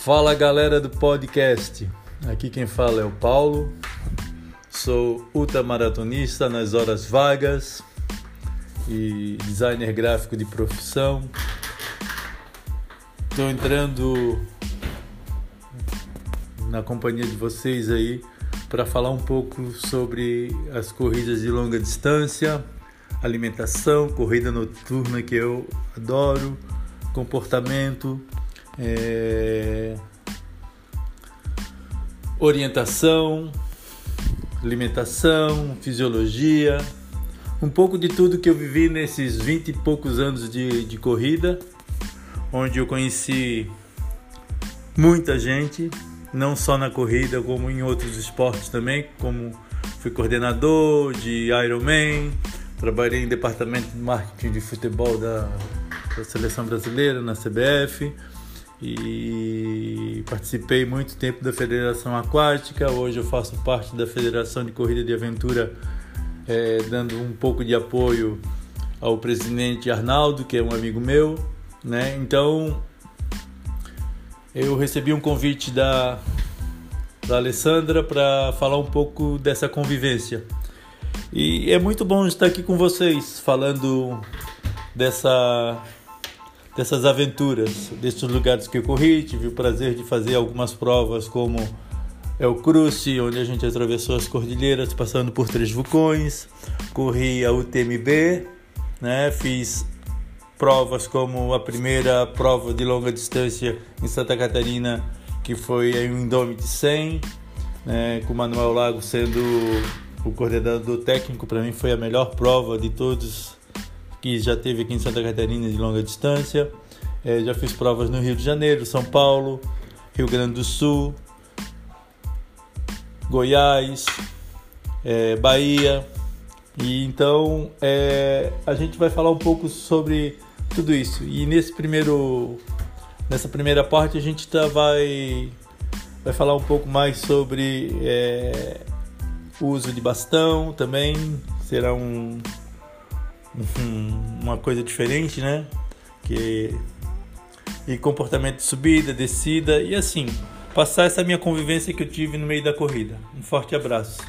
Fala galera do podcast. Aqui quem fala é o Paulo, Sou ultramaratonista nas horas vagas e designer gráfico de profissão. Estou entrando na companhia de vocês aí para falar um pouco sobre as corridas de longa distância, alimentação, corrida noturna que eu adoro, comportamento, é... orientação alimentação, fisiologia, um pouco de tudo que eu vivi nesses 20 e poucos anos de, de corrida, onde eu conheci muita gente, não só na corrida, como em outros esportes também, como fui coordenador de Ironman, trabalhei em departamento de marketing de futebol da, da seleção brasileira, na CBF, e participei muito tempo da Federação Aquática. Hoje eu faço parte da Federação de Corrida de Aventura, é, dando um pouco de apoio ao presidente Arnaldo, que é um amigo meu. Né? Então eu recebi um convite da, da Alessandra para falar um pouco dessa convivência. E é muito bom estar aqui com vocês, falando dessa dessas aventuras, desses lugares que eu corri. Tive o prazer de fazer algumas provas como El Cruce, onde a gente atravessou as cordilheiras passando por três vulcões. Corri a UTMB, né? fiz provas como a primeira prova de longa distância em Santa Catarina, que foi em um Indomit 100, né? com Manuel Lago sendo o coordenador técnico. Para mim foi a melhor prova de todos que já teve aqui em Santa Catarina de longa distância. É, já fiz provas no Rio de Janeiro, São Paulo, Rio Grande do Sul, Goiás, é, Bahia. E então é, a gente vai falar um pouco sobre tudo isso. E nesse primeiro, nessa primeira parte a gente tá, vai, vai falar um pouco mais sobre é, o uso de bastão também. Será um, uma coisa diferente, né? Que e comportamento de subida, descida e assim, passar essa minha convivência que eu tive no meio da corrida. Um forte abraço.